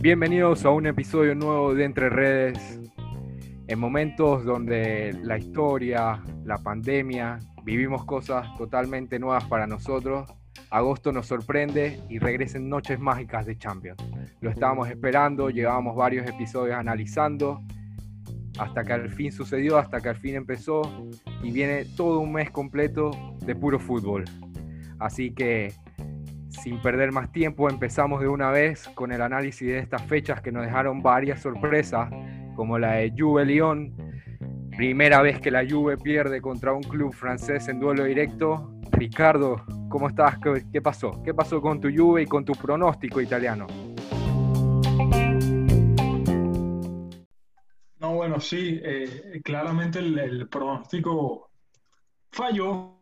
Bienvenidos a un episodio nuevo de Entre Redes. En momentos donde la historia, la pandemia, vivimos cosas totalmente nuevas para nosotros, agosto nos sorprende y regresen noches mágicas de Champions. Lo estábamos esperando, llevábamos varios episodios analizando, hasta que al fin sucedió, hasta que al fin empezó y viene todo un mes completo de puro fútbol. Así que sin perder más tiempo, empezamos de una vez con el análisis de estas fechas que nos dejaron varias sorpresas, como la de Juve Lyon. Primera vez que la Juve pierde contra un club francés en duelo directo. Ricardo, ¿cómo estás? ¿Qué, pasó? ¿Qué pasó con tu Juve y con tu pronóstico italiano? No, bueno, sí, eh, claramente el pronóstico falló,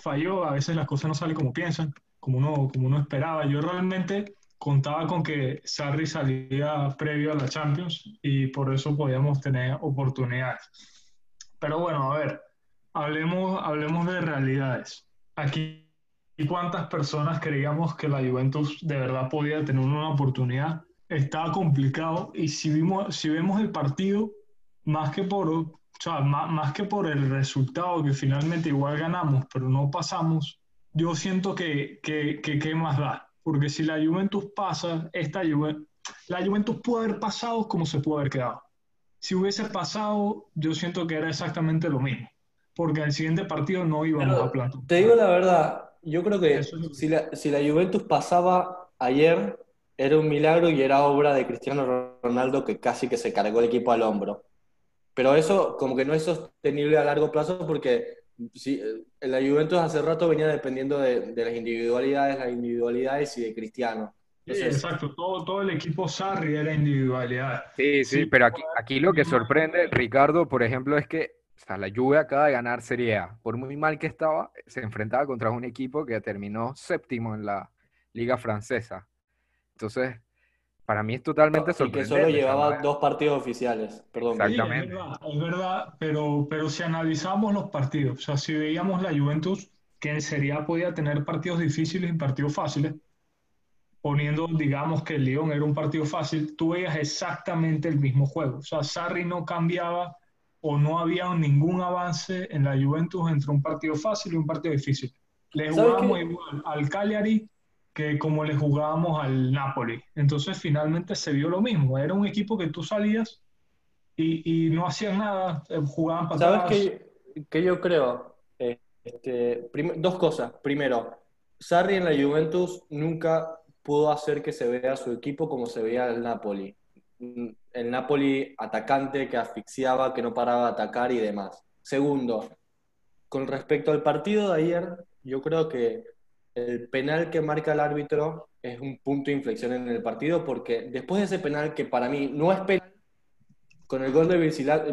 falló, a veces las cosas no salen como piensan como uno, como uno esperaba. Yo realmente contaba con que Sarri salía previo a la Champions y por eso podíamos tener oportunidades. Pero bueno, a ver, hablemos, hablemos de realidades. Aquí, ¿cuántas personas creíamos que la Juventus de verdad podía tener una oportunidad? Estaba complicado y si, vimos, si vemos el partido, más que por, o sea, más, más que por el resultado, que finalmente igual ganamos, pero no pasamos, yo siento que, que, que, más da. Porque si la Juventus pasa, esta Juventus, la Juventus pudo haber pasado como se pudo haber quedado. Si hubiese pasado, yo siento que era exactamente lo mismo. Porque el siguiente partido no íbamos a plato. Te digo la verdad, yo creo que si la, si la Juventus pasaba ayer, era un milagro y era obra de Cristiano Ronaldo que casi que se cargó el equipo al hombro. Pero eso como que no es sostenible a largo plazo porque sí, eh, la Juventus hace rato venía dependiendo de, las individualidades, las individualidades y de Cristiano. sí, exacto, todo, todo el equipo Sarri era individualidad. Sí, sí, pero aquí, aquí lo que sorprende, Ricardo, por ejemplo, es que la Juve acaba de ganar Serie A. Por muy mal que estaba, se enfrentaba contra un equipo que terminó séptimo en la Liga Francesa. Entonces, para mí es totalmente sorprendente. Y que solo llevaba dos partidos oficiales, perdón. Exactamente. es, verdad, pero, pero si analizamos los partidos, o sea, si veíamos la Juventus, que en Serie A podía tener partidos difíciles y partidos fáciles, poniendo, digamos, que el Lyon era un partido fácil, tú veías exactamente el mismo juego. O sea, Sarri no cambiaba o no había ningún avance en la Juventus entre un partido fácil y un partido difícil. Le jugábamos igual al Cagliari que como le jugábamos al Napoli. Entonces finalmente se vio lo mismo. Era un equipo que tú salías y, y no hacían nada, eh, jugaban ¿Sabes qué, yo creo? Este, dos cosas. Primero, Sarri en la Juventus nunca pudo hacer que se vea su equipo como se veía el Napoli. El Napoli atacante que asfixiaba, que no paraba de atacar y demás. Segundo, con respecto al partido de ayer, yo creo que el penal que marca el árbitro es un punto de inflexión en el partido porque después de ese penal que para mí no es penal, con el gol del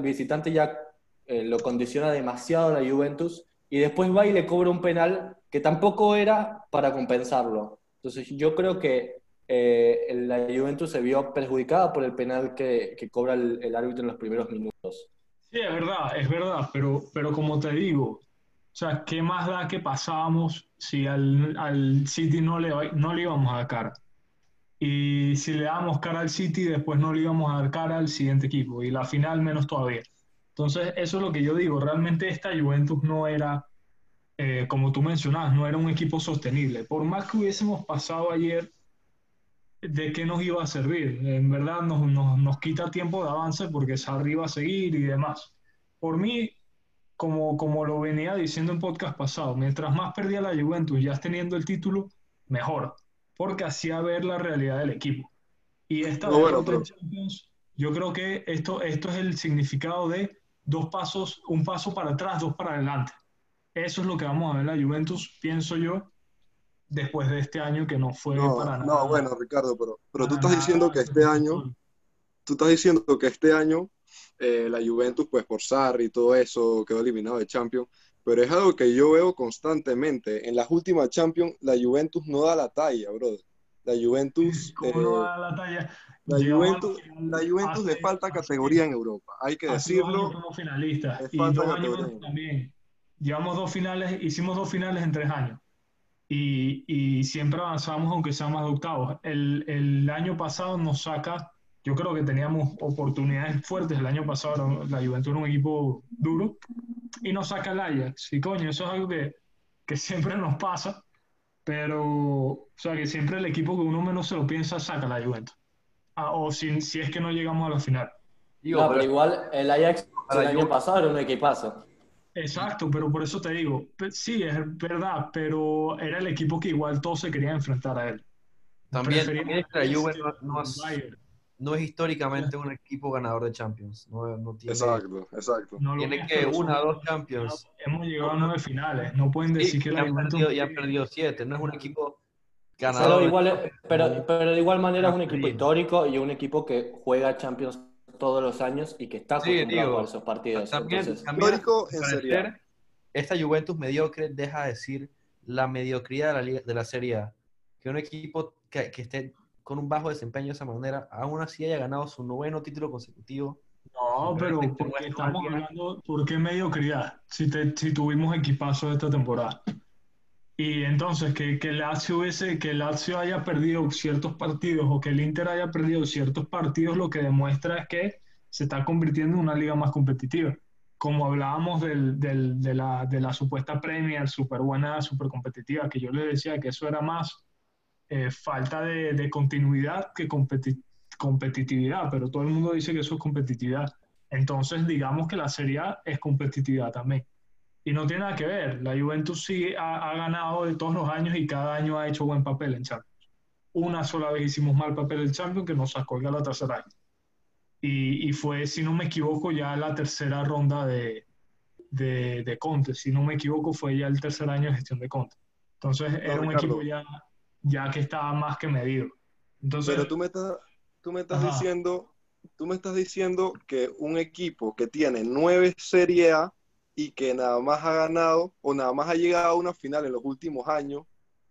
visitante ya eh, lo condiciona demasiado la Juventus y después va y le cobra un penal que tampoco era para compensarlo. Entonces yo creo que eh, la Juventus se vio perjudicada por el penal que, cobra el, el, árbitro en los primeros minutos. Sí, es verdad, es verdad, pero, pero como te digo, o sea, ¿qué más da que pasábamos si al, al City no le, no le íbamos a dar cara? Y si le damos cara al City, después no le íbamos a dar cara al siguiente equipo. Y la final menos todavía. Entonces, eso es lo que yo digo. Realmente esta Juventus no era, eh, como tú mencionabas, no era un equipo sostenible. Por más que hubiésemos pasado ayer, ¿de qué nos iba a servir? En verdad nos, nos, nos quita tiempo de avance porque Sarri iba a seguir y demás. Por mí, como, como lo venía diciendo en podcast pasado, mientras más perdía la Juventus ya teniendo el título, mejor, porque hacía ver la realidad del equipo. Y esta Champions, yo creo que esto, esto es el significado de dos pasos, un paso para atrás, dos para adelante. Eso es lo que vamos a ver en la Juventus, pienso yo, después de este año que no fue para nada. No, bueno, Ricardo, pero, pero tú estás diciendo que este año, tú estás diciendo que este año eh, la Juventus, pues por Sarri y todo eso, quedó eliminado de Champions, pero es algo que yo veo constantemente. En las últimas Champions, la Juventus no da la talla, brother. La Juventus... ¿Cómo no da la talla? La Juventus, la Juventus le falta categoría en Europa, hay que decirlo. Y dos también. Llevamos dos finales, hicimos dos finales en tres años. y, y siempre avanzamos aunque sea más de octavos. El, el año pasado nos saca, yo creo que teníamos oportunidades fuertes, el año pasado la Juventus era un equipo duro, y nos saca el Ajax. Y coño, eso es algo que, que siempre nos pasa, pero, o sea, que siempre el equipo que uno menos se lo piensa saca la Juventus. Ah, o si, si es que no llegamos a la final. Digo, no, pero, igual el Ajax el año pasado era un equipazo. Exacto, pero por eso te digo, sí, es verdad, pero era el equipo que igual todos se querían enfrentar a él. También, también es que la Juve no, no, es, no, es, históricamente un equipo ganador de Champions. No, no tiene, exacto, exacto. tiene que una o dos Champions. Hemos llegado a nueve finales, no pueden decir que han perdido, y han perdido siete, no es un equipo ganador. Pero, igual, pero, pero de igual manera es un equipo histórico y un equipo que juega Champions todos los años y que está acostumbrado a esos partidos. También, Entonces, también en esta Juventus mediocre deja de decir la mediocridad de la, liga, de la Serie A. Que un equipo que, que, esté con un bajo desempeño de esa manera, aún así haya ganado su noveno título consecutivo. No, pero porque estamos hablando, ¿por qué mediocridad? Si, te, si tuvimos equipazo esta temporada. Y entonces, que, que, Lazio hubiese, que Lazio haya perdido ciertos partidos o que el Inter haya perdido ciertos partidos, lo que demuestra es que se está convirtiendo en una liga más competitiva. Como hablábamos del, del, de, la, de, la, supuesta Premier, súper buena, súper competitiva, que yo le decía que eso era más eh, falta de, de, continuidad que competi competitividad, pero todo el mundo dice que eso es competitividad. Entonces, digamos que la Serie A es competitividad también. Y no tiene nada que ver. La Juventus sí ha, ha, ganado de todos los años y cada año ha hecho buen papel en Champions. Una sola vez hicimos mal papel en Champions que nos sacó el Galatasaray. Y, y fue, si no me equivoco, ya la tercera ronda de, de, de, Conte. Si no me equivoco, fue ya el tercer año de gestión de Conte. Entonces no, era un Ricardo. equipo ya, ya que estaba más que medido. Entonces, Pero tú me estás, tú me estás diciendo tú me estás diciendo que un equipo que tiene nueve Serie A y que nada más ha ganado o nada más ha llegado a una final en los últimos años,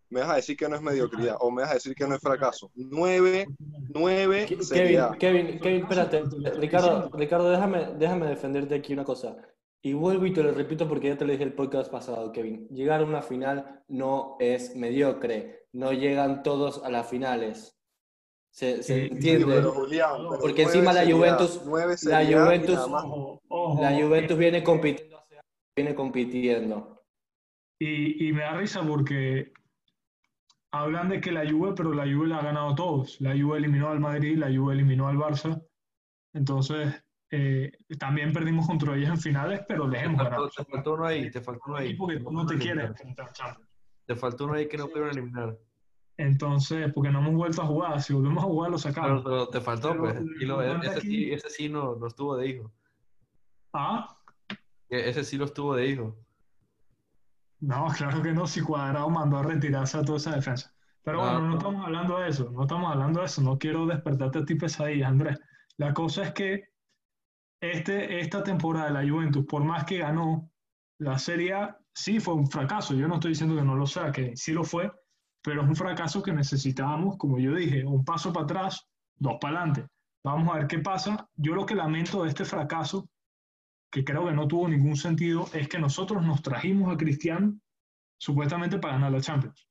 me vas a decir que no es mediocridad o me vas a decir que no es fracaso. Nueve, nueve. Kevin, Kevin, Kevin, espérate. Ricardo, Ricardo déjame, déjame defenderte aquí una cosa. Y vuelvo y te lo repito porque ya te lo dije el podcast pasado, Kevin. Llegar a una final no es mediocre. No llegan todos a las finales. Se, entiende. Pero, Julián, pero porque encima la Juventus, la Juventus, ojo, ojo, la Juventus viene compitiendo viene compitiendo. Y, y, me da risa porque hablan de que la Juve, pero la Juve la ha ganado todos. La Juve eliminó al Madrid, la Juve eliminó al Barça. Entonces, eh, también perdimos contra ellos en finales, pero les hemos ganado. Te faltó uno ahí, te faltó uno ahí. Porque tú no te quieres Te faltó uno ahí que no pudieron eliminar. Entonces, porque no hemos vuelto a jugar, si volvemos a jugar lo sacamos. Pero, pero te faltó, pero, pues. Y lo, ese, sí, ese sí no, no estuvo de hijo. ¿Ah? Ese sí lo estuvo de hijo. No, claro que no, si Cuadrado mandó a retirarse a toda esa defensa. Pero bueno, no, estamos hablando de eso, no estamos hablando de eso, no quiero despertarte a ti pesadillas, Andrés. La cosa es que este, esta temporada de la Juventus, por más que ganó la Serie A, sí fue un fracaso. Yo no estoy diciendo que no lo sea, que sí lo fue, pero es un fracaso que necesitábamos, como yo dije, un paso para atrás, dos para adelante. Vamos a ver qué pasa. Yo lo que lamento de este fracaso que creo que no tuvo ningún sentido, es que nosotros nos trajimos a Cristiano supuestamente para ganar la Champions.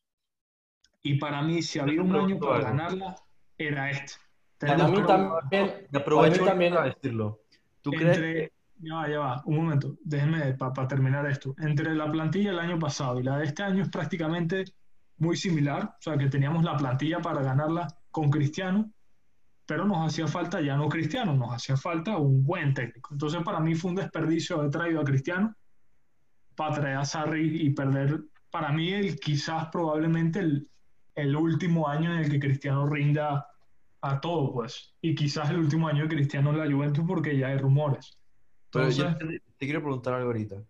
Y para mí, si había un año para ganarla, era este. Para mí también. Me aprovecho también a decirlo. ¿Tú entre, crees? Ya va, ya va, un momento, déjenme para pa terminar esto. Entre la plantilla del año pasado y la de este año es prácticamente muy similar, o sea que teníamos la plantilla para ganarla con Cristiano, pero nos hacía falta ya no Cristiano, nos hacía falta un buen técnico. Entonces para mí fue un desperdicio haber traído a Cristiano para traer a Sarri y perder, para mí, el, quizás probablemente el, el último año en el que Cristiano rinda a todo, pues. Y quizás el último año de Cristiano en la Juventus porque ya hay rumores. Entonces, Pero yo te, te, quiero preguntar algo ahorita.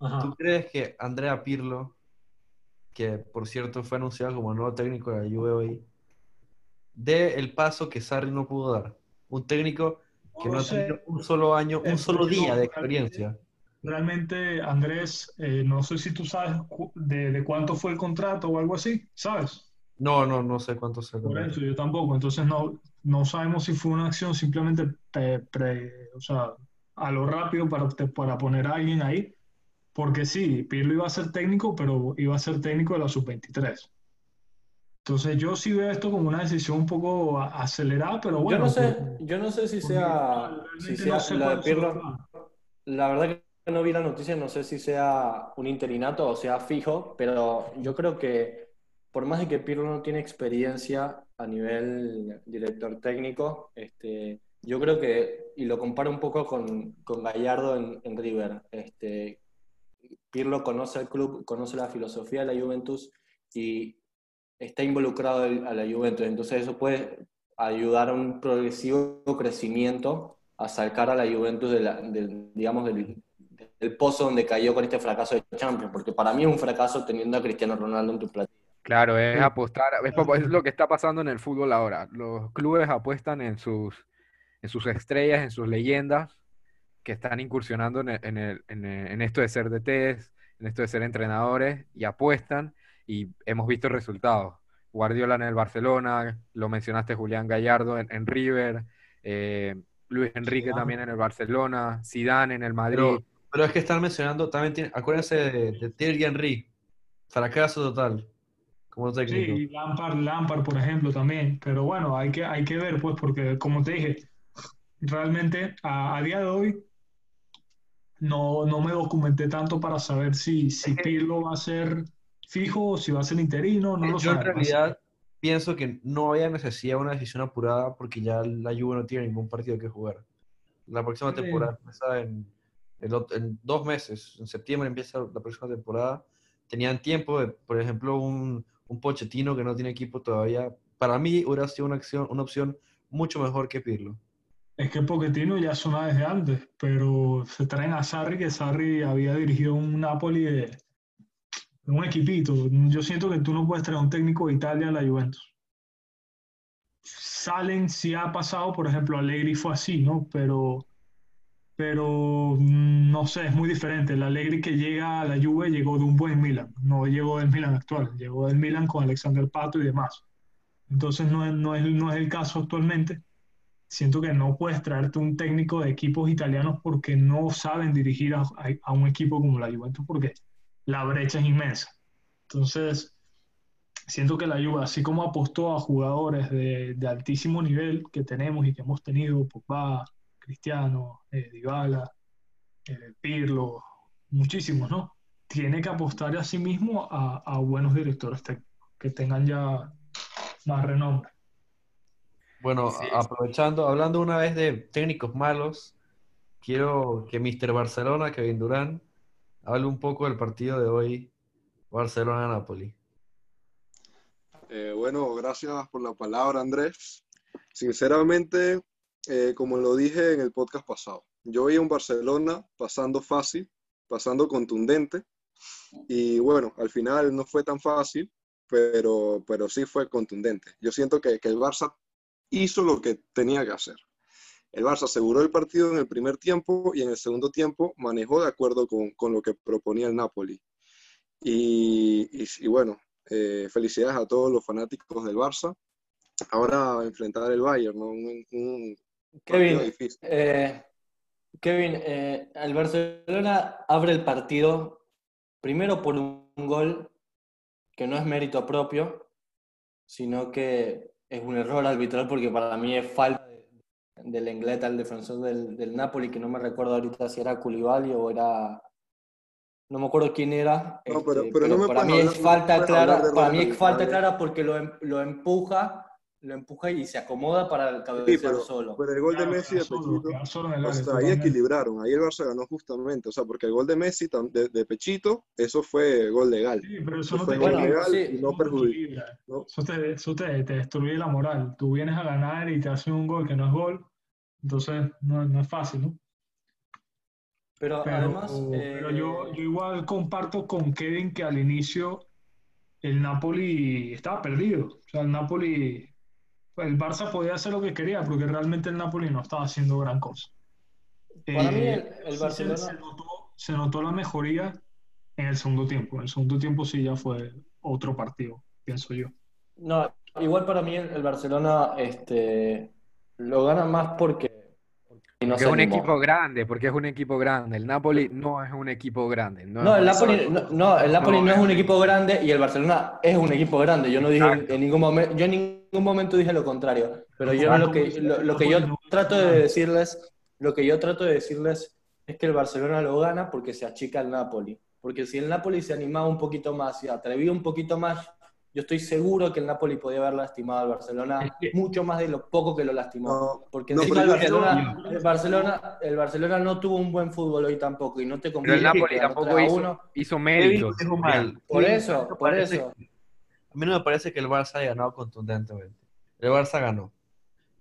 Ajá. ¿Tú crees que Andrea Pirlo, que por cierto fue anunciado como nuevo técnico de la Juve hoy, dé el paso que Sarri no pudo dar. Un técnico que no, ha tenido un solo año, un solo día de experiencia. Realmente, Andrés, eh, no sé si tú sabes de, de, cuánto fue el contrato o algo así, ¿sabes? No, no, no sé cuánto se Por eso, yo tampoco. Entonces, no, no sabemos si fue una acción simplemente pre, pre, o sea, a lo rápido para, para poner a alguien ahí. porque sí, Pirlo iba a ser técnico, pero iba a ser técnico de la sub-23. Entonces yo sí veo esto como una decisión un poco acelerada, pero bueno. Yo no sé, yo no sé si sea, si sea la de Pirlo. La verdad que no vi la noticia, no sé si sea un interinato o sea fijo, pero yo creo que por más de que Pirlo no tiene experiencia a nivel director técnico, este, yo creo que, y lo comparo un poco con, con Gallardo en, en River, este, Pirlo conoce el club, conoce la filosofía de la Juventus y está involucrado a la Juventus. Entonces eso puede ayudar a un progresivo crecimiento a sacar a la Juventus de digamos, del, pozo donde cayó con este fracaso de Champions, porque para mí es un fracaso teniendo a Cristiano Ronaldo en tu platilla. Claro, es apostar, es, lo que está pasando en el fútbol ahora. Los clubes apuestan en sus, en sus estrellas, en sus leyendas, que están incursionando en, esto de ser DTs, en esto de ser entrenadores, y apuestan, y hemos visto resultados. Guardiola en el Barcelona, lo mencionaste Julián Gallardo en, River, eh, Luis Enrique también en el Barcelona, Zidane en el Madrid. Pero, es que están mencionando, también tiene, acuérdense de, de Thierry Henry, fracaso total. Como técnico. Sí, Lampard, Lampard, por ejemplo, también. Pero bueno, hay que, hay que ver, pues, porque como te dije, realmente a día de hoy no, no me documenté tanto para saber si, si Pirlo va a ser fijo o si va a ser interino, no lo Yo en realidad pienso que no había necesidad de una decisión apurada porque ya la Juve no tiene ningún partido que jugar. La próxima temporada empieza en, en, dos meses, en septiembre empieza la próxima temporada. Tenían tiempo, de, por ejemplo, un, un Pochettino que no tiene equipo todavía. Para mí hubiera sido una, acción, una opción mucho mejor que Pirlo. Es que Pochettino ya suena desde antes, pero se traen a Sarri, que Sarri había dirigido un Napoli de, un equipito. Yo siento que tú no puedes traer un técnico de Italia a la Juventus. Salen, si ha pasado, por ejemplo, Allegri fue así, ¿no? Pero, pero mm, no sé, es muy diferente. El Allegri que llega a la Juve llegó de un buen Milan, no llegó del Milan actual, llegó del Milan con Alexander Pato y demás. Entonces no no es, no es el caso actualmente siento que no puedes traerte un técnico de equipos italianos porque no saben dirigir a, un equipo como la Juventus porque la brecha es inmensa. Entonces, siento que la Juve, así como apostó a jugadores de, altísimo nivel que tenemos y que hemos tenido, Pogba, Cristiano, eh, Dybala, eh, Pirlo, muchísimos, ¿no? Tiene que apostar a sí mismo a, a buenos directores técnicos que tengan ya más renombre. Bueno, aprovechando, hablando una vez de técnicos malos, quiero que Mr. Barcelona, Kevin Durán, hable un poco del partido de hoy, Barcelona-Napoli. Eh, bueno, gracias por la palabra, Andrés. Sinceramente, eh, como lo dije en el podcast pasado, yo vi un Barcelona pasando fácil, pasando contundente, y bueno, al final no fue tan fácil, pero, pero sí fue contundente. Yo siento que, que el Barça hizo lo que tenía que hacer. El Barça aseguró el partido en el primer tiempo y en el segundo tiempo manejó de acuerdo con, lo que proponía el Napoli. Y, bueno, eh, felicidades a todos los fanáticos del Barça. Ahora enfrentar el Bayern, ¿no? Un, Kevin, eh, Kevin eh, el Barcelona abre el partido primero por un gol que no es mérito propio, sino que es un error arbitral porque para mí es falta del inglés al defensor del, del, Napoli, que no me recuerdo ahorita si era Koulibaly o era... No me acuerdo quién era. No, pero, este, para mí es falta clara, para mí es falta clara porque lo, em, lo empuja lo empuja y se acomoda para el cabecear solo. Pero el gol de Messi de Pechito, ahí equilibraron, ahí el Barça ganó justamente, o sea, porque el gol de Messi de, Pechito, eso fue gol legal. Sí, pero eso, no fue gol legal y no perjudica. Eso, te, eso te, destruye la moral. Tú vienes a ganar y te hacen un gol que no es gol, entonces no, no es fácil, ¿no? Pero, además... Pero yo, eh, yo igual comparto con Kevin que al inicio el Napoli estaba perdido. O sea, el Napoli el Barça podía hacer lo que quería, porque realmente el Napoli no estaba haciendo gran cosa. Para mí el, eh, Barcelona... Se, notó, la mejoría en el segundo tiempo. En el segundo tiempo sí ya fue otro partido, pienso yo. No, igual para mí el, Barcelona este, lo gana más porque, no es un equipo grande, porque es un equipo grande. El Napoli no es un equipo grande. No, el, Napoli, no, el Napoli no, es un equipo grande y el Barcelona es un equipo grande. Yo no dije en ningún momento, yo en ningún momento dije lo contrario. Pero yo lo que, lo, que yo trato de decirles, lo que yo trato de decirles es que el Barcelona lo gana porque se achica el Napoli. Porque si el Napoli se animaba un poquito más y atrevía un poquito más, yo estoy seguro que el Napoli podía haber lastimado al Barcelona mucho más de lo poco que lo lastimó. porque encima el, Barcelona, el, Barcelona, no tuvo un buen fútbol hoy tampoco y no te conviene. Pero el Napoli tampoco hizo, uno. hizo mérito. Por eso, por eso. A mí no me parece que el Barça haya ganado contundentemente. El Barça ganó.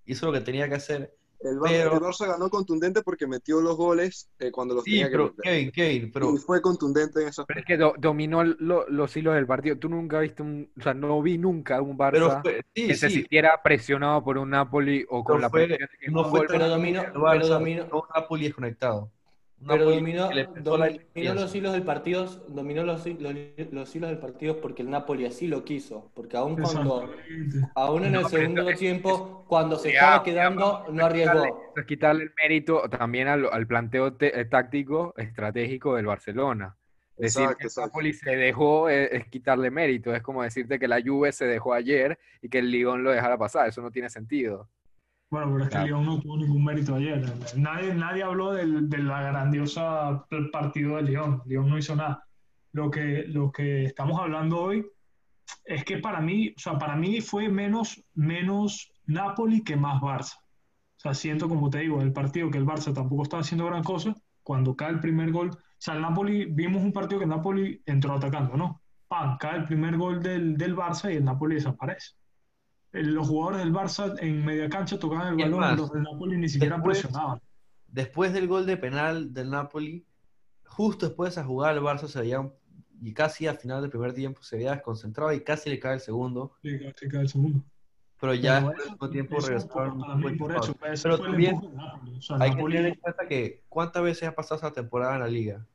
Hizo lo que tenía que hacer el, Barça, ganó contundente porque metió los goles eh, cuando los tenía que meter. Kevin, Kevin, pero... Y fue contundente en esa Pero es que dominó los hilos del partido. Tú nunca viste un... O sea, no vi nunca un Barça que se sintiera presionado por un Napoli o con la presión de que no fue, pero dominó, pero dominó. Un Napoli desconectado. Pero dominó, los hilos del partido, dominó los, los, hilos del partido porque el Napoli así lo quiso. Porque aún cuando, aún en el segundo tiempo, cuando se estaba quedando, no arriesgó. Es quitarle el mérito también al, al planteo eh, táctico estratégico del Barcelona. Decir que el Napoli se dejó es, es, quitarle mérito. Es como decirte que la Juve se dejó ayer y que el Lyon lo dejara pasar. Eso no tiene sentido. Bueno, pero es que León no tuvo ningún mérito ayer. Nadie, nadie habló del, de la grandiosa partido de León. León no hizo nada. Lo que, lo que estamos hablando hoy es que para mí, o sea, para mí fue menos, menos Napoli que más Barça. O sea, siento, como te digo, en el partido que el Barça tampoco estaba haciendo gran cosa. Cuando cae el primer gol, o sea, el Napoli, vimos un partido que el Napoli entró atacando, ¿no? Pan, cae el primer gol del, del Barça y el Napoli desaparece los jugadores del Barça en media cancha tocaban el balón, los del Napoli ni siquiera presionaban. Después del gol de penal del Napoli, justo después de esa jugada el Barça se veía, y casi al final del primer tiempo se veía desconcentrado y casi le cae el segundo. Sí, casi cae el segundo. Pero ya en el último tiempo regresaron. Por eso, pero también hay que tener en cuenta que cuántas veces ha pasado esa temporada en la liga.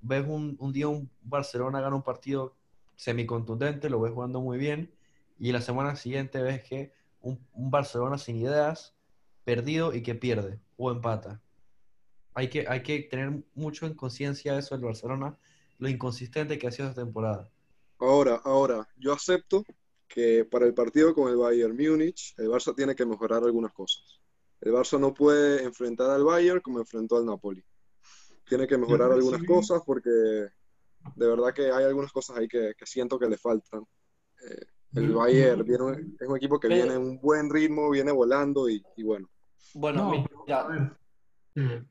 Ves un, un día un Barcelona gana un partido semicontundente, lo ves jugando muy bien, y la semana siguiente ves que un, Barcelona sin ideas, perdido y que pierde o empata. Hay que, hay que tener mucho en conciencia eso del Barcelona, lo inconsistente que ha sido esta temporada. Ahora, ahora, yo acepto que para el partido con el Bayern Múnich, el Barça tiene que mejorar algunas cosas. El Barça no puede enfrentar al Bayern como enfrentó al Napoli. Tiene que mejorar algunas cosas porque de verdad que hay algunas cosas ahí que, siento que le faltan. Eh, el Bayern es un equipo que viene en un buen ritmo, viene volando y, bueno. Bueno, ya. Eh,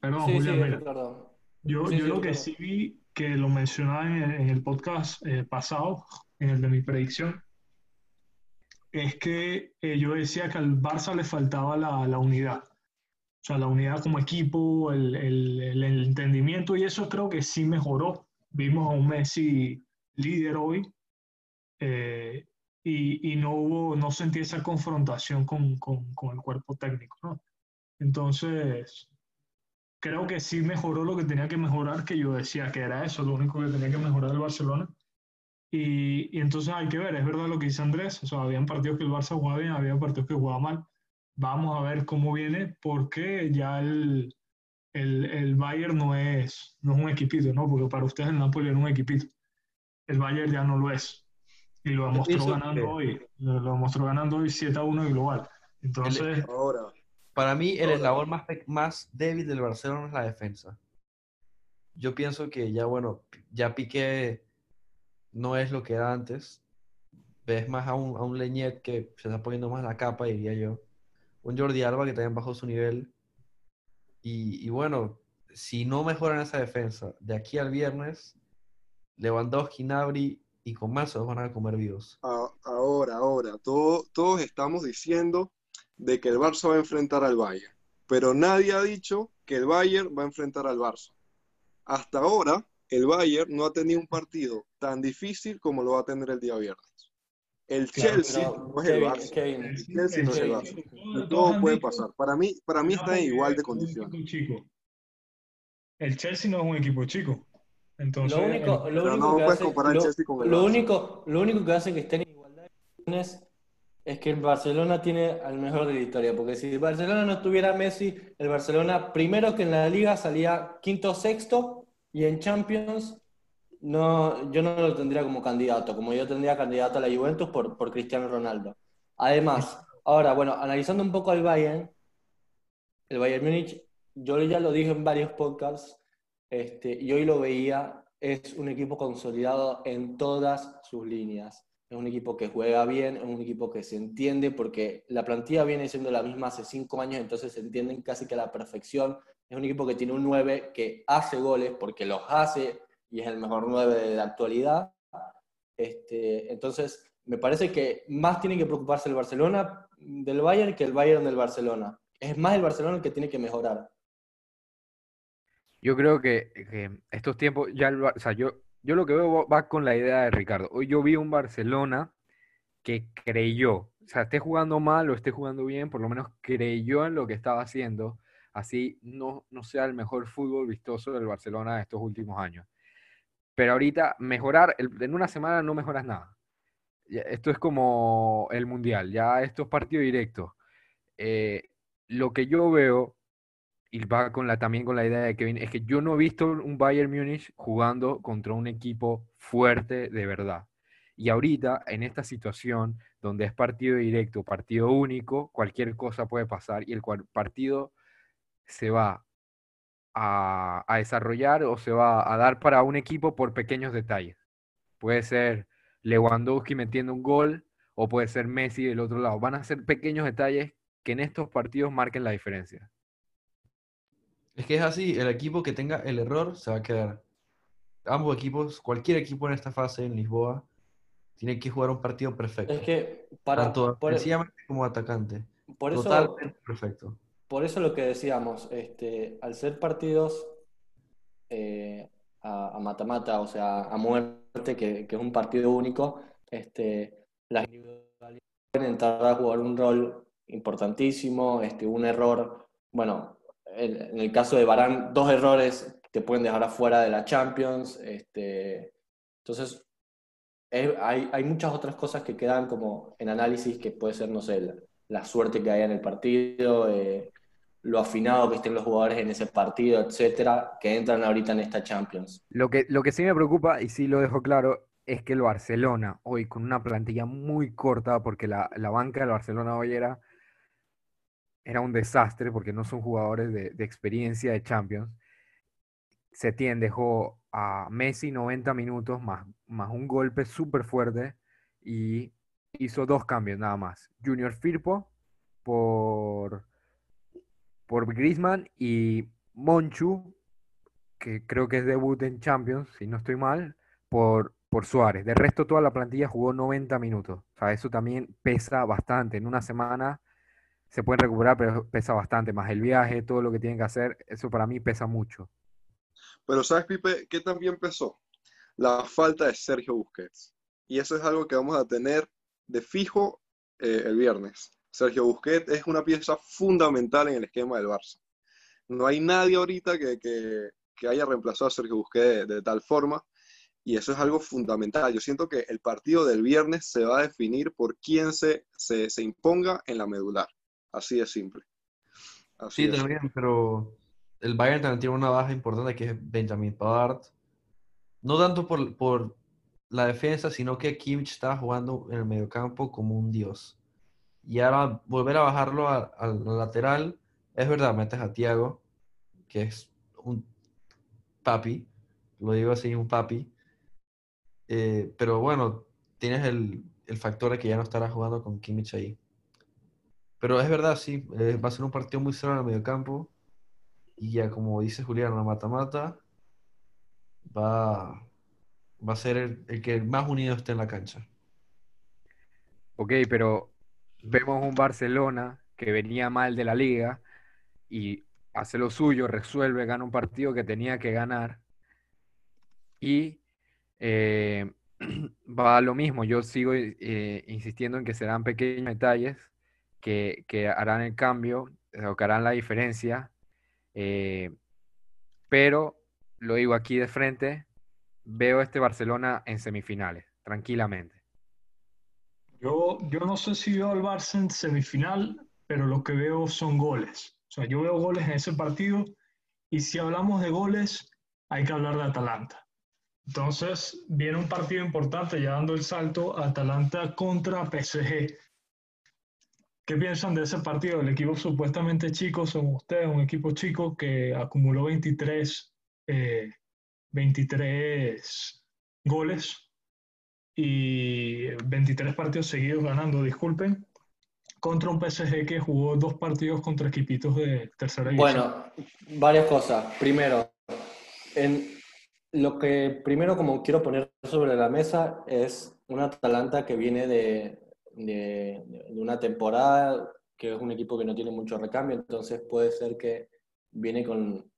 perdón, Yo, yo lo que sí vi, que lo mencionaba en, el podcast eh, pasado, en el de mi predicción, es que eh, yo decía que al Barça le faltaba la, la, unidad. O sea, la unidad como equipo, el, el, el entendimiento, y eso creo que sí mejoró. Vimos a un Messi líder hoy, eh, y, no hubo, no sentí esa confrontación con, con, con, el cuerpo técnico, ¿no? Entonces, creo que sí mejoró lo que tenía que mejorar, que yo decía que era eso, lo único que tenía que mejorar el Barcelona. Y, y entonces hay que ver, es verdad lo que dice Andrés, o sea, habían partidos que el Barça jugaba bien, había partidos que jugaba mal. Vamos a ver cómo viene, porque ya el, el, el Bayern no es, no es un equipito, ¿no? Porque para ustedes el Napoli era un equipito. El Bayern ya no lo es. Y lo mostró ganando hoy. Lo, mostró ganando hoy 7 a 1 global. Entonces. ahora. Para mí, el eslabón más, más débil del Barcelona es la defensa. Yo pienso que ya, bueno, ya Piqué no es lo que era antes. Ves más a un, a un Leñet que se está poniendo más la capa, diría yo. Un Jordi Alba que también bajó su nivel. Y, y bueno, si no mejoran esa defensa de aquí al viernes, Lewandowski, Nabri y con más se van a comer vivos. Ahora, ahora, todos estamos diciendo de que el Barça va a enfrentar al Bayern, pero nadie ha dicho que el Bayern va a enfrentar al Barça. Hasta ahora, el Bayern no ha tenido un partido tan difícil como lo va a tener el día viernes. El Chelsea no es el Barça. el Chelsea no es el Barça. Y todo puede pasar. Para mí, para mí está en igual de condiciones. El Chelsea no es un equipo chico. Entonces, lo único, lo único que hace, lo, único, lo único que hace que estén en igualdad es Es que el Barcelona tiene al mejor de la historia, porque si el Barcelona no tuviera Messi, el Barcelona primero que en la liga salía quinto sexto y en Champions no, yo no lo tendría como candidato, como yo tendría candidato a la Juventus por, por Cristiano Ronaldo. Además, ahora, bueno, analizando un poco al Bayern, el Bayern Múnich, yo ya lo dije en varios podcasts, este, y hoy lo veía, es un equipo consolidado en todas sus líneas es un equipo que juega bien, es un equipo que se entiende, porque la plantilla viene siendo la misma hace cinco años, entonces se entienden casi que a la perfección. Es un equipo que tiene un 9 que hace goles, porque los hace y es el mejor 9 de la actualidad. Este, entonces, me parece que más tiene que preocuparse el Barcelona del Bayern que el Bayern del Barcelona. Es más el Barcelona el que tiene que mejorar. Yo creo que, estos tiempos, ya, o sea, yo yo lo que veo va con la idea de Ricardo. Hoy yo vi un Barcelona que creyó, o sea, esté jugando mal o esté jugando bien, por lo menos creyó en lo que estaba haciendo, así no, no sea el mejor fútbol vistoso del Barcelona de estos últimos años. Pero ahorita mejorar, en una semana no mejoras nada. Esto es como el Mundial, ya esto es partido directo. Eh, lo que yo veo y va con la, también con la idea de Kevin, es que yo no he visto un Bayern Múnich jugando contra un equipo fuerte de verdad. Y ahorita, en esta situación donde es partido directo, partido único, cualquier cosa puede pasar y el partido se va a, a desarrollar o se va a dar para un equipo por pequeños detalles. Puede ser Lewandowski metiendo un gol o puede ser Messi del otro lado. Van a ser pequeños detalles que en estos partidos marquen la diferencia. Es que es así, el equipo que tenga el error se va a quedar. Ambos equipos, cualquier equipo en esta fase en Lisboa, tiene que jugar un partido perfecto. Es que para tanto como atacante. Por eso, Totalmente perfecto. Por eso lo que decíamos, este, al ser partidos eh, a mata-mata, o sea, a muerte, que, es un partido único, este, las individualidades pueden entrar a jugar un rol importantísimo, este, un error, bueno, en, el caso de Barán, dos errores te pueden dejar afuera de la Champions. Este, entonces, hay, hay, muchas otras cosas que quedan como en análisis que puede ser, no sé, la, suerte que haya en el partido, eh, lo afinado que estén los jugadores en ese partido, etcétera, que entran ahorita en esta Champions. Lo que, lo que sí me preocupa, y sí lo dejo claro, es que el Barcelona, hoy con una plantilla muy corta, porque la, la banca del Barcelona hoy era era un desastre porque no son jugadores de, experiencia de Champions. Setién dejó a Messi 90 minutos más, más un golpe súper fuerte y hizo dos cambios nada más. Junior Firpo por, por Griezmann y Monchu, que creo que es debut en Champions, si no estoy mal, por, por Suárez. De resto, toda la plantilla jugó 90 minutos. O sea, eso también pesa bastante. En una semana se pueden recuperar, pero pesa bastante. Más el viaje, todo lo que tienen que hacer, eso para mí pesa mucho. Pero ¿sabes, Pipe, qué también pesó? La falta de Sergio Busquets. Y eso es algo que vamos a tener de fijo eh, el viernes. Sergio Busquets es una pieza fundamental en el esquema del Barça. No hay nadie ahorita que, que, haya reemplazado a Sergio Busquets de, tal forma. Y eso es algo fundamental. Yo siento que el partido del viernes se va a definir por quién se, se, se imponga en la medular. Así de simple. sí, también, pero el Bayern también tiene una baja importante que es Benjamin Pavard. No tanto por, por la defensa, sino que Kimmich estaba jugando en el mediocampo como un dios. Y ahora volver a bajarlo al lateral, es verdad, metes a Thiago, que es un papi, lo digo así, un papi. Eh, pero bueno, tienes el, el factor de que ya no estará jugando con Kimmich ahí. Pero es verdad, sí, eh, va a ser un partido muy cerrado en el mediocampo. Y ya como dice Julián, la mata-mata va, va a ser el, que más unido esté en la cancha. Ok, pero vemos un Barcelona que venía mal de la liga y hace lo suyo, resuelve, gana un partido que tenía que ganar. Y eh, va a lo mismo, yo sigo eh, insistiendo en que serán pequeños detalles que, harán el cambio, o que harán la diferencia. Eh, pero, lo digo aquí de frente, veo este Barcelona en semifinales, tranquilamente. Yo, yo no sé si veo al Barça en semifinal, pero lo que veo son goles. O sea, yo veo goles en ese partido y si hablamos de goles, hay que hablar de Atalanta. Entonces, viene un partido importante ya dando el salto Atalanta contra PSG. ¿Qué piensan de ese partido? El equipo supuestamente chico, son ustedes, un equipo chico que acumuló 23, 23 eh, goles y 23 partidos seguidos ganando, disculpen, contra un PSG que jugó dos partidos contra equipitos de tercera división. Bueno, varias cosas. Primero, en lo que primero como quiero poner sobre la mesa es un Atalanta que viene de, de, una temporada que es un equipo que no tiene mucho recambio, entonces puede ser que viene con,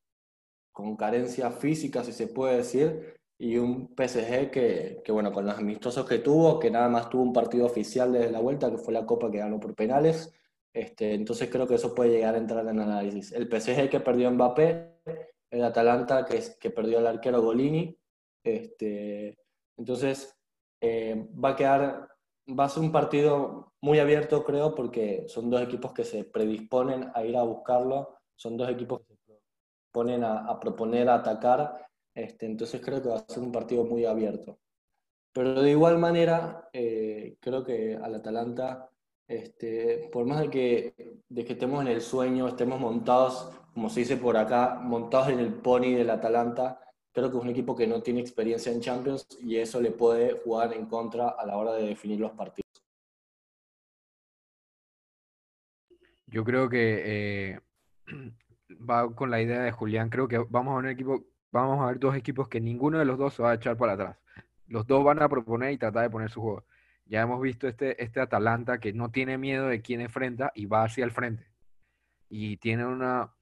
con carencia física, si se puede decir, y un PSG que, que, bueno, con los amistosos que tuvo, que nada más tuvo un partido oficial desde la vuelta, que fue la Copa que ganó por penales. Este, entonces creo que eso puede llegar a entrar en análisis. El PSG que perdió Mbappé, el Atalanta que, que perdió al arquero Golini. Este, entonces eh, va a quedar, va a ser un partido muy abierto creo, porque son dos equipos que se predisponen a ir a buscarlo, son dos equipos que se ponen a, a proponer, a atacar este, entonces creo que va a ser un partido muy abierto. Pero de igual manera, eh, creo que al Atalanta, este, por más de que, de que estemos en el sueño, estemos montados, como se dice por acá, montados en el pony del Atalanta, creo que es un equipo que no tiene experiencia en Champions y eso le puede jugar en contra a la hora de definir los partidos. Yo creo que eh, va con la idea de Julián. Creo que vamos a un equipo vamos a ver dos equipos que ninguno de los dos se va a echar para atrás. Los dos van a proponer y tratar de poner su juego. Ya hemos visto este, este Atalanta que no tiene miedo de quién enfrenta y va hacia el frente. Y tiene una,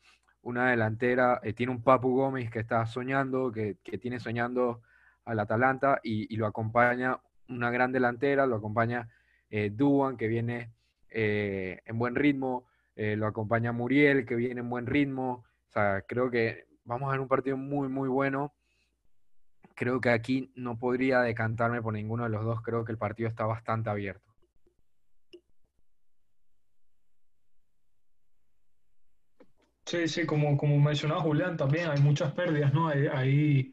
una delantera, eh, tiene un Papu Gómez que está soñando, que, tiene soñando al Atalanta y, lo acompaña una gran delantera, lo acompaña eh, Duan que viene eh, en buen ritmo, lo acompaña Muriel que viene en buen ritmo. O sea, creo que vamos a ver un partido muy, muy bueno. Creo que aquí no podría decantarme por ninguno de los dos. Creo que el partido está bastante abierto. Sí, sí, como, como mencionaba Julián, también hay muchas pérdidas, ¿no? Hay,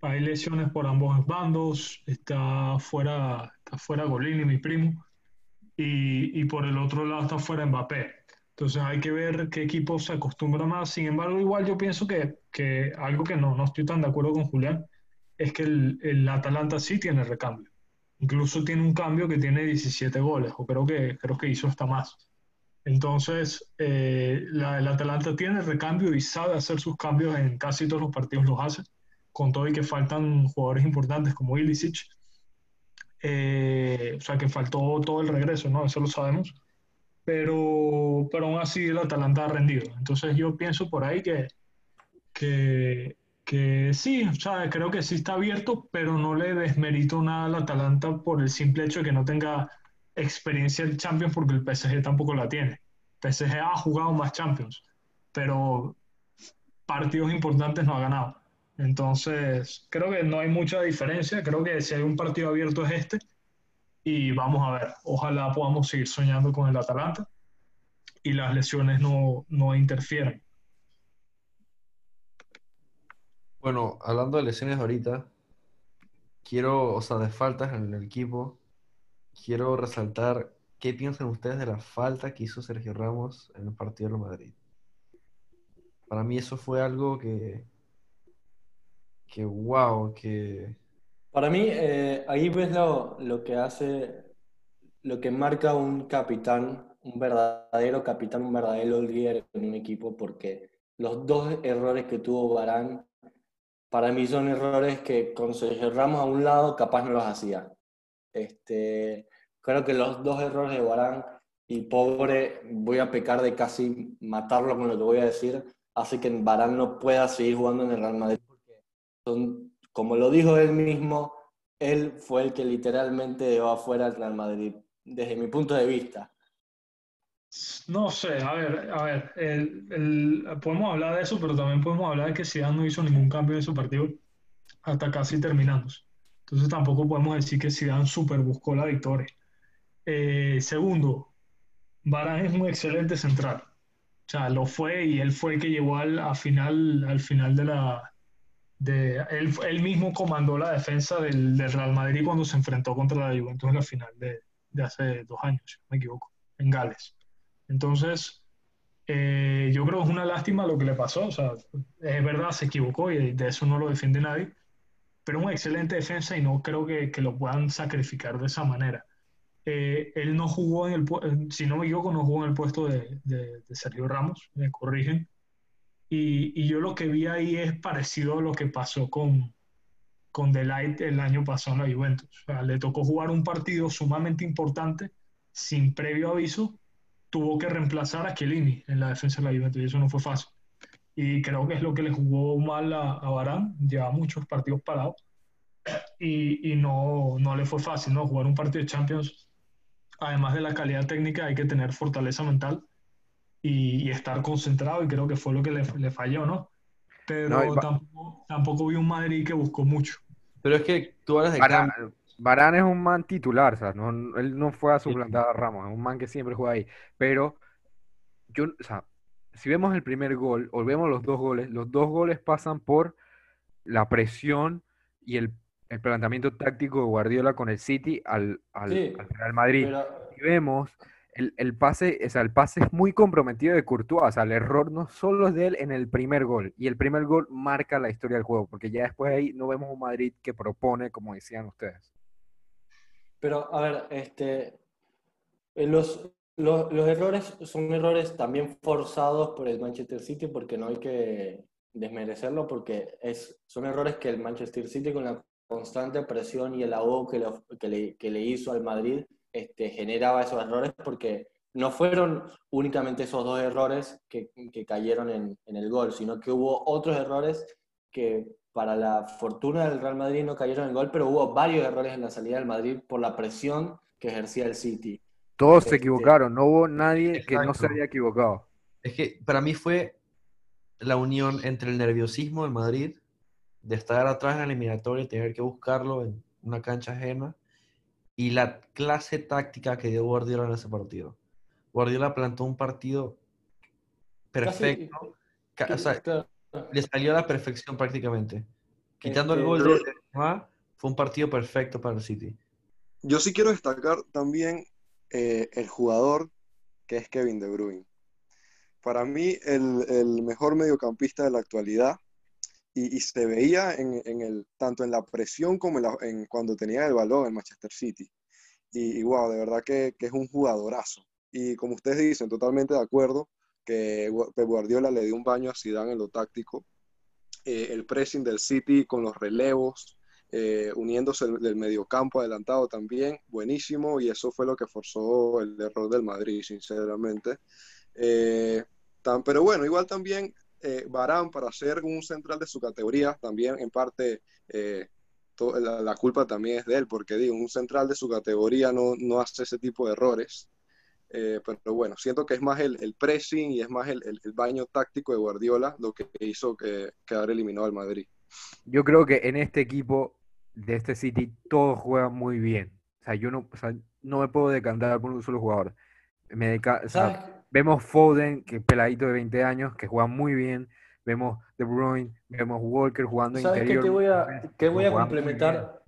hay, lesiones por ambos bandos, está fuera, está fuera Golini, mi primo, y, y por el otro lado está fuera Mbappé. Entonces hay que ver qué equipo se acostumbra más. Sin embargo, igual yo pienso que, que algo que no, no estoy tan de acuerdo con Julián es que el, el, Atalanta sí tiene recambio. Incluso tiene un cambio que tiene 17 goles, o creo que, creo que hizo hasta más. Entonces, eh, la, el Atalanta tiene recambio y sabe hacer sus cambios en casi todos los partidos, los hace, con todo y que faltan jugadores importantes como Ilicic. Eh, o sea, que faltó todo el regreso, ¿no? Eso lo sabemos pero, pero aún así el Atalanta ha rendido. Entonces yo pienso por ahí que, que, que sí, o sea, creo que sí está abierto, pero no le desmerito nada al Atalanta por el simple hecho de que no tenga experiencia en Champions porque el PSG tampoco la tiene. PSG ha jugado más Champions, pero partidos importantes no ha ganado. Entonces, creo que no hay mucha diferencia. Creo que si hay un partido abierto es este y vamos a ver, ojalá podamos seguir soñando con el Atalanta y las lesiones no, no interfieran. Bueno, hablando de lesiones ahorita, quiero, o sea, de faltas en el equipo, quiero resaltar qué piensan ustedes de la falta que hizo Sergio Ramos en el partido de Madrid. Para mí eso fue algo que, que wow, que para mí, eh, ahí ves lo, lo, que hace, lo que marca un capitán, un verdadero capitán, un verdadero líder en un equipo, porque los dos errores que tuvo Barán, para mí son errores que con Sergio Ramos a un lado capaz no los hacía. Este, creo que los dos errores de Barán, y pobre, voy a pecar de casi matarlo con lo que voy a decir, hace que Barán no pueda seguir jugando en el Real Madrid, porque son como lo dijo él mismo, él fue el que literalmente dejó afuera al Real Madrid, desde mi punto de vista. No sé, a ver, a ver, podemos hablar de eso, pero también podemos hablar de que Zidane no hizo ningún cambio en su partido hasta casi terminando. Entonces tampoco podemos decir que Zidane super buscó la victoria. Eh, segundo, Barán es un excelente central. O sea, lo fue y él fue el que llevó al, final, al final de la... De, él, él mismo comandó la defensa del, Real Madrid cuando se enfrentó contra la Juventus en la final de, de hace dos años, si no me equivoco, en Gales. Entonces, eh, yo creo que es una lástima lo que le pasó. O sea, es verdad, se equivocó y de eso no lo defiende nadie, pero una excelente defensa y no creo que, que lo puedan sacrificar de esa manera. Eh, él no jugó en el, si no me equivoco, no jugó en el puesto de, de, Sergio Ramos, me corrigen. Y, y, yo lo que vi ahí es parecido a lo que pasó con, con Delight el año pasado en la Juventus. O sea, le tocó jugar un partido sumamente importante sin previo aviso. Tuvo que reemplazar a Chiellini en la defensa de la Juventus y eso no fue fácil. Y creo que es lo que le jugó mal a, a Barán. Lleva muchos partidos parados y, y no, no le fue fácil, ¿no? Jugar un partido de Champions además de la calidad técnica, hay que tener fortaleza mental y, estar concentrado, y creo que fue lo que le, le falló, ¿no? Pero tampoco, tampoco, vi un Madrid que buscó mucho. Pero es que tú hablas de Barán, es un man titular, o sea, no, él no fue a suplantar a Ramos, es un man que siempre juega ahí. Pero yo, o sea, si vemos el primer gol o vemos los dos goles, los dos goles pasan por la presión y el el planteamiento táctico de Guardiola con el City al, al, Real Madrid. Y vemos el, pase, o sea, el pase es muy comprometido de Courtois, o sea, el error no solo es de él en el primer gol, y el primer gol marca la historia del juego, porque ya después de ahí no vemos un Madrid que propone, como decían ustedes. Pero, a ver, este, eh, los, los, errores son errores también forzados por el Manchester City, porque no hay que desmerecerlo, porque es, son errores que el Manchester City con la constante presión y el ahogo que, le, hizo al Madrid este, generaba esos errores porque no fueron únicamente esos dos errores que, que cayeron en, en, el gol, sino que hubo otros errores que para la fortuna del Real Madrid no cayeron en el gol, pero hubo varios errores en la salida del Madrid por la presión que ejercía el City. Todos se este, equivocaron, no hubo nadie que no se haya equivocado. Es que para mí fue la unión entre el nerviosismo del Madrid de estar atrás en la eliminatoria y tener que buscarlo en una cancha ajena, y la clase táctica que dio Guardiola en ese partido. Guardiola plantó un partido perfecto, le salió a la perfección prácticamente. Quitando el este, gol de fue un partido perfecto para el City. Yo sí quiero destacar también eh, el jugador que es Kevin De Bruyne. Para mí, el, el mejor mediocampista de la actualidad y, se veía en, en, el, tanto en la presión como en, cuando tenía el balón en Manchester City. Y, wow, de verdad que, que, es un jugadorazo. Y como ustedes dicen, totalmente de acuerdo que Pep Guardiola le dio un baño a Zidane en lo táctico. Eh, el pressing del City con los relevos, eh, uniéndose el, del mediocampo adelantado también, buenísimo. Y eso fue lo que forzó el error del Madrid, sinceramente. Eh, tan, pero bueno, igual también eh, Barán para ser un central de su categoría, también en parte la, culpa también es de él, porque digo, un central de su categoría no, no hace ese tipo de errores. Pero bueno, siento que es más el, el pressing y es más el, el, baño táctico de Guardiola lo que hizo que quedar eliminado al Madrid. Yo creo que en este equipo de este City todos juegan muy bien. O sea, yo no, o sea, no me puedo decantar por un solo jugador. Me o sea, Vemos Foden, que peladito de 20 años, que juega muy bien. Vemos De Bruyne, vemos Walker jugando ¿Sabes interior. Qué, voy a, qué voy a complementar?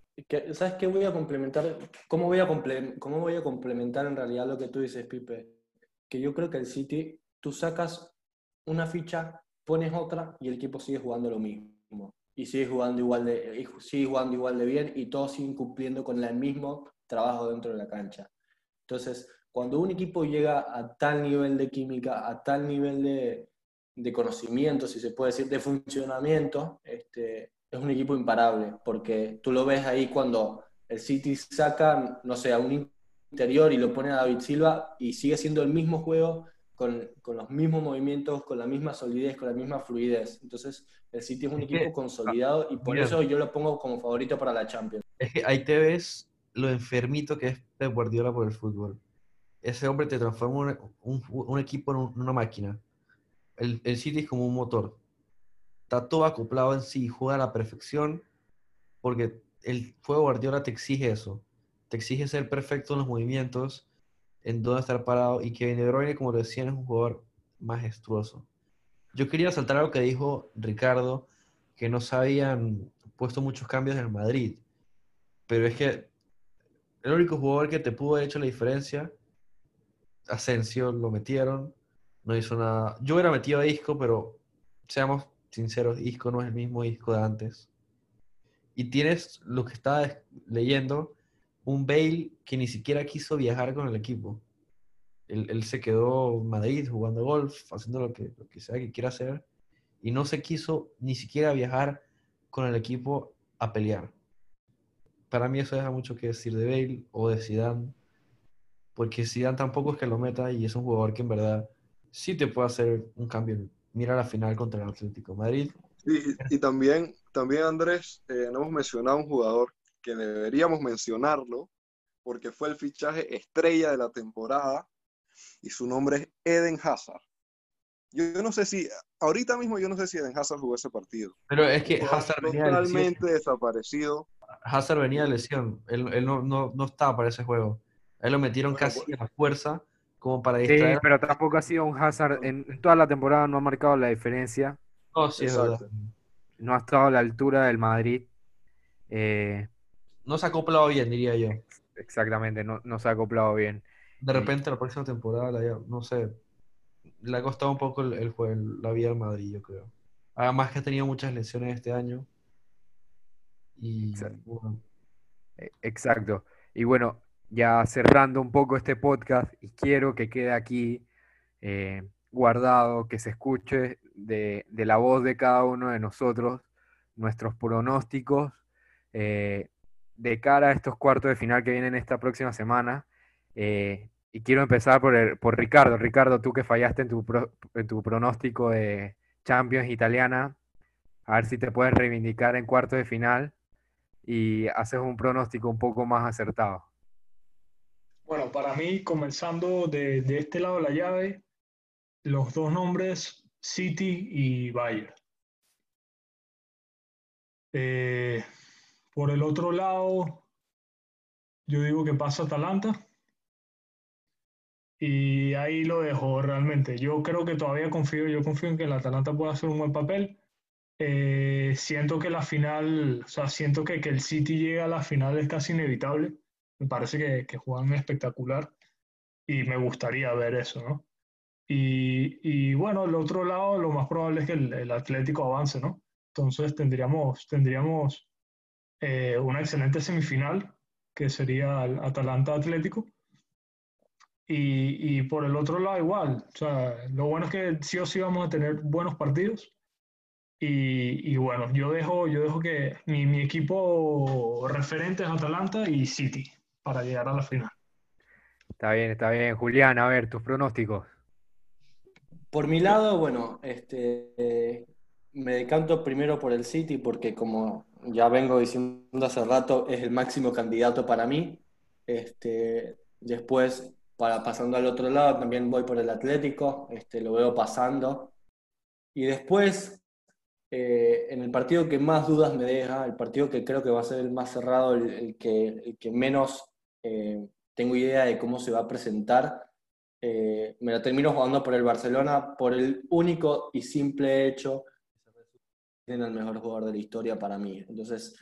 ¿Sabes qué voy a complementar? ¿Cómo voy a, ¿Cómo voy a complementar en realidad lo que tú dices, Pipe? Que yo creo que el City, tú sacas una ficha, pones otra y el equipo sigue jugando lo mismo. Y sigue jugando igual de, sigue jugando igual de bien y todos siguen cumpliendo con el mismo trabajo dentro de la cancha. Entonces, cuando un equipo llega a tal nivel de química, a tal nivel de, de conocimiento, si se puede decir, de funcionamiento, este, es un equipo imparable, porque tú lo ves ahí cuando el City saca, no sé, a un interior y lo pone a David Silva y sigue siendo el mismo juego, con, con, los mismos movimientos, con la misma solidez, con la misma fluidez. Entonces, el City es un equipo consolidado y por eso yo lo pongo como favorito para la Champions. Es que ahí te ves lo enfermito que es Pep Guardiola por el fútbol ese hombre te transforma un, un, equipo en, una máquina. El, el, City es como un motor. Está todo acoplado en sí, juega a la perfección, porque el juego Guardiola te exige eso. te exige ser perfecto en los movimientos, en dónde estar parado, y Kevin De Bruyne, como decían, es un jugador majestuoso. Yo quería saltar algo que dijo Ricardo, que no se habían puesto muchos cambios en Madrid, pero es que el único jugador que te pudo haber hecho la diferencia, Asensio, lo metieron, no hizo nada. Yo hubiera metido a Isco, pero seamos sinceros, Isco no es el mismo Isco de antes. Y tienes lo que estaba leyendo, un Bale que ni siquiera quiso viajar con el equipo. Él, se quedó en Madrid jugando golf, haciendo lo que, lo que sea que quiera hacer, y no se quiso ni siquiera viajar con el equipo a pelear. Para mí eso deja mucho que decir de Bale o de Zidane, porque Zidane tampoco es que lo meta y es un jugador que en verdad sí te puede hacer un cambio. Mira la final contra el Atlético Madrid. Y, también, también, Andrés, eh, no hemos mencionado un jugador que deberíamos mencionarlo, porque fue el fichaje estrella de la temporada, y su nombre es Eden Hazard. Yo, no sé si, ahorita mismo yo no sé si Eden Hazard jugó ese partido. Pero es que Hazard venía totalmente desaparecido. Hazard venía de lesión, él, no, no, estaba para ese juego. Él lo metieron casi pues a fuerza como para distraer. Sí, pero tampoco ha sido un Hazard, en, toda la temporada no ha marcado la diferencia. No, sí, es verdad. No ha estado a la altura del Madrid. Eh, no se ha acoplado bien, diría yo. Exactamente, no, no se ha acoplado bien. De repente la próxima temporada, no sé, le ha costado un poco el, el, la vida al Madrid, yo creo. Además que ha tenido muchas lesiones este año. Y e, Exacto. Y bueno, ya cerrando un poco este podcast, y quiero que quede aquí eh, guardado, que se escuche de, la voz de cada uno de nosotros, nuestros pronósticos eh, de cara a estos cuartos de final que vienen esta próxima semana. Eh, y quiero empezar por, por Ricardo. Ricardo, tú que fallaste en tu, en tu pronóstico de Champions italiana, a ver si te puedes reivindicar en cuartos de final y haces un pronóstico un poco más acertado. Bueno, para mí, comenzando de, este lado de la llave, los dos nombres City y Bayern. Eh, por el otro lado, yo digo que pasa Atalanta. Y ahí lo dejo realmente. Yo creo que todavía confío, yo confío en que el Atalanta pueda hacer un buen papel. Eh, siento que la final, o sea, siento que, que el City llega a la final es casi inevitable. Me parece que, que juegan espectacular y me gustaría ver eso, ¿no? Y, y, bueno, el otro lado, lo más probable es que el, el Atlético avance, ¿no? Entonces tendríamos, tendríamos eh, una excelente semifinal, que sería el Atalanta Atlético. Y, y, por el otro lado igual, o sea, lo bueno es que sí o sí vamos a tener buenos partidos. Y, y bueno, yo dejo, yo dejo que mi, mi equipo referente es Atalanta y City para llegar a la final. Está bien, está bien. Julián, a ver, tus pronósticos. Por mi lado, bueno, este, me decanto primero por el City porque como ya vengo diciendo hace rato, es el máximo candidato para mí. Este, después, para, pasando al otro lado, también voy por el Atlético, este, lo veo pasando. Y después, eh, en el partido que más dudas me deja, el partido que creo que va a ser el más cerrado, el, que, menos eh, tengo idea de cómo se va a presentar, eh, me la termino jugando por el Barcelona por el único y simple hecho tiene el mejor jugador de la historia para mí. Entonces,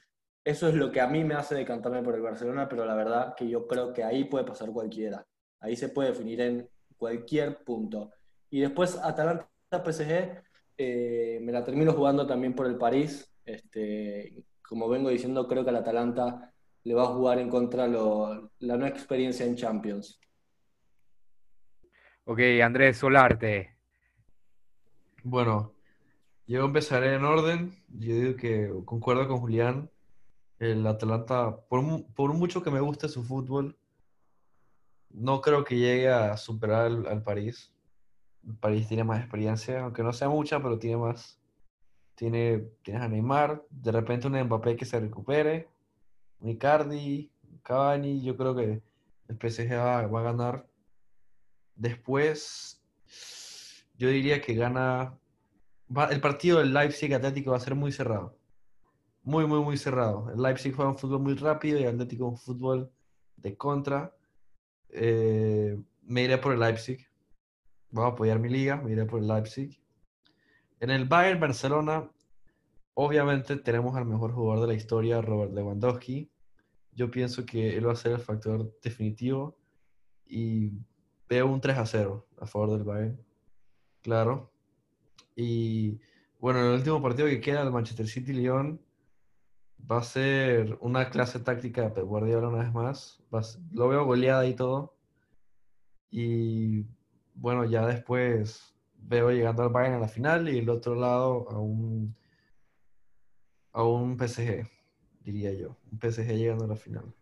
eso es lo que a mí me hace decantarme por el Barcelona, pero la verdad que yo creo que ahí puede pasar cualquiera. Ahí se puede definir en cualquier punto. Y después Atalanta-PSG, eh, me la termino jugando también por el París. Este, como vengo diciendo, creo que al Atalanta le va a jugar en contra lo, la nueva experiencia en Champions. Ok, Andrés Solarte. Bueno, yo empezaré en orden. Yo digo que concuerdo con Julián. El Atalanta, por, por mucho que me guste su fútbol, no creo que llegue a superar al, París. El París tiene más experiencia, aunque no sea mucha, pero tiene más. Tiene, tienes a Neymar, de repente un Mbappé que se recupere, un Icardi, Cavani, yo creo que el PSG va, va a ganar. Después, yo diría que gana el partido del Leipzig Atlético va a ser muy cerrado. Muy, muy, muy cerrado. El Leipzig juega un fútbol muy rápido y el Atlético un fútbol de contra, eh, me iré por el Leipzig. Voy a apoyar mi liga, me iré por el Leipzig. En el Bayern Barcelona, obviamente tenemos al mejor jugador de la historia, Robert Lewandowski. Yo pienso que él va a ser el factor definitivo y veo un 3 a 0 a favor del Bayern. Claro. Y bueno, el último partido que queda, el Manchester City-León, va a ser una clase táctica de Guardiola una vez más. lo veo goleada y todo. Y bueno, ya después veo llegando al Bayern a la final y el otro lado a un, a un PSG, diría yo. Un PSG llegando a la final.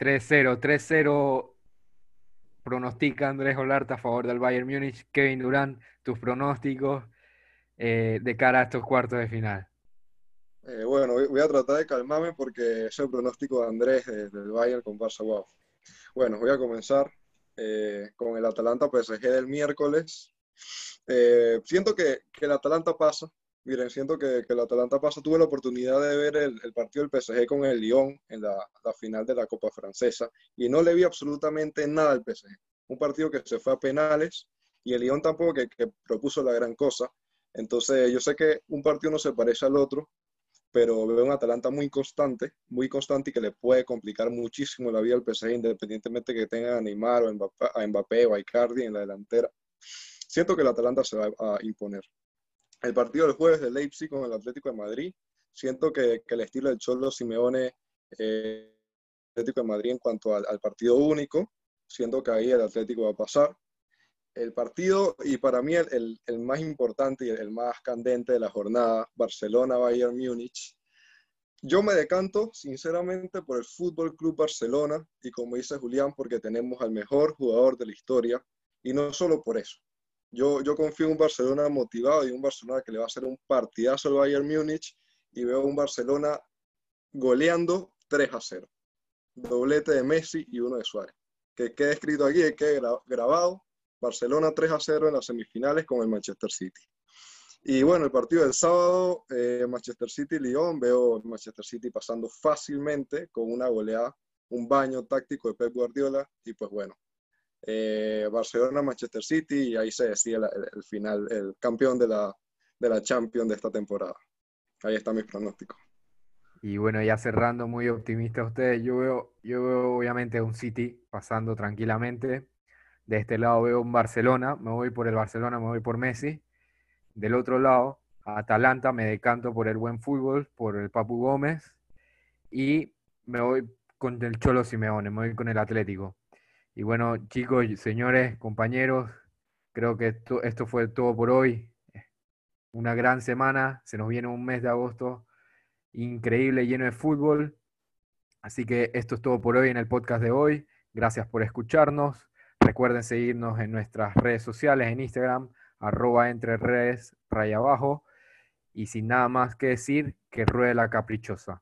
3-0, 3-0 pronostica Andrés Olarte a favor del Bayern Múnich. Kevin Durán, tus pronósticos eh, de cara a estos cuartos de final. Eh, bueno, voy a tratar de calmarme porque es el pronóstico de Andrés del Bayern con Barça Wow. Bueno, voy a comenzar eh, con el Atalanta PSG del miércoles. siento que, que, el Atalanta pasa. Miren, siento que, que, el Atalanta pasa. Tuve la oportunidad de ver el, partido del PSG con el Lyon en la, final de la Copa Francesa y no le vi absolutamente nada al PSG. Un partido que se fue a penales y el Lyon tampoco que, propuso la gran cosa. Entonces, yo sé que un partido no se parece al otro, pero veo un Atalanta muy constante, muy constante y que le puede complicar muchísimo la vida al PSG, independientemente que tenga a Neymar o a Mbappé o a Icardi en la delantera. Siento que el Atalanta se va a imponer. El partido del jueves de Leipzig con el Atlético de Madrid, siento que, el estilo del Cholo Simeone, eh, Atlético de Madrid en cuanto al, al partido único, siento que ahí el Atlético va a pasar el partido y para mí el, el, más importante y el, más candente de la jornada, Barcelona-Bayern Múnich. Yo me decanto sinceramente por el Fútbol Club Barcelona y como dice Julián, porque tenemos al mejor jugador de la historia y no solo por eso. Yo, confío en un Barcelona motivado y un Barcelona que le va a hacer un partidazo al Bayern Múnich y veo un Barcelona goleando 3 a 0. Doblete de Messi y uno de Suárez. Que quede escrito aquí, que quede grabado Barcelona 3 a 0 en las semifinales con el Manchester City. Y bueno, el partido del sábado, eh, Manchester City-Lyon, veo Manchester City pasando fácilmente con una goleada, un baño táctico de Pep Guardiola y pues bueno, eh, Barcelona-Manchester City y ahí se decide el, final, el campeón de la, de la Champions de esta temporada. Ahí está mi pronóstico. Y bueno, ya cerrando, muy optimista ustedes, yo veo, yo veo obviamente un City pasando tranquilamente de este lado veo un Barcelona, me voy por el Barcelona, me voy por Messi. Del otro lado, Atalanta, me decanto por el buen fútbol, por el Papu Gómez. Y me voy con el Cholo Simeone, me voy con el Atlético. Y bueno, chicos, señores, compañeros, creo que esto, esto fue todo por hoy. Una gran semana, se nos viene un mes de agosto increíble, lleno de fútbol. Así que esto es todo por hoy en el podcast de hoy. Gracias por escucharnos. Recuerden seguirnos en nuestras redes sociales, en Instagram, arroba entre redes, raya abajo. Y sin nada más que decir, que ruede la caprichosa.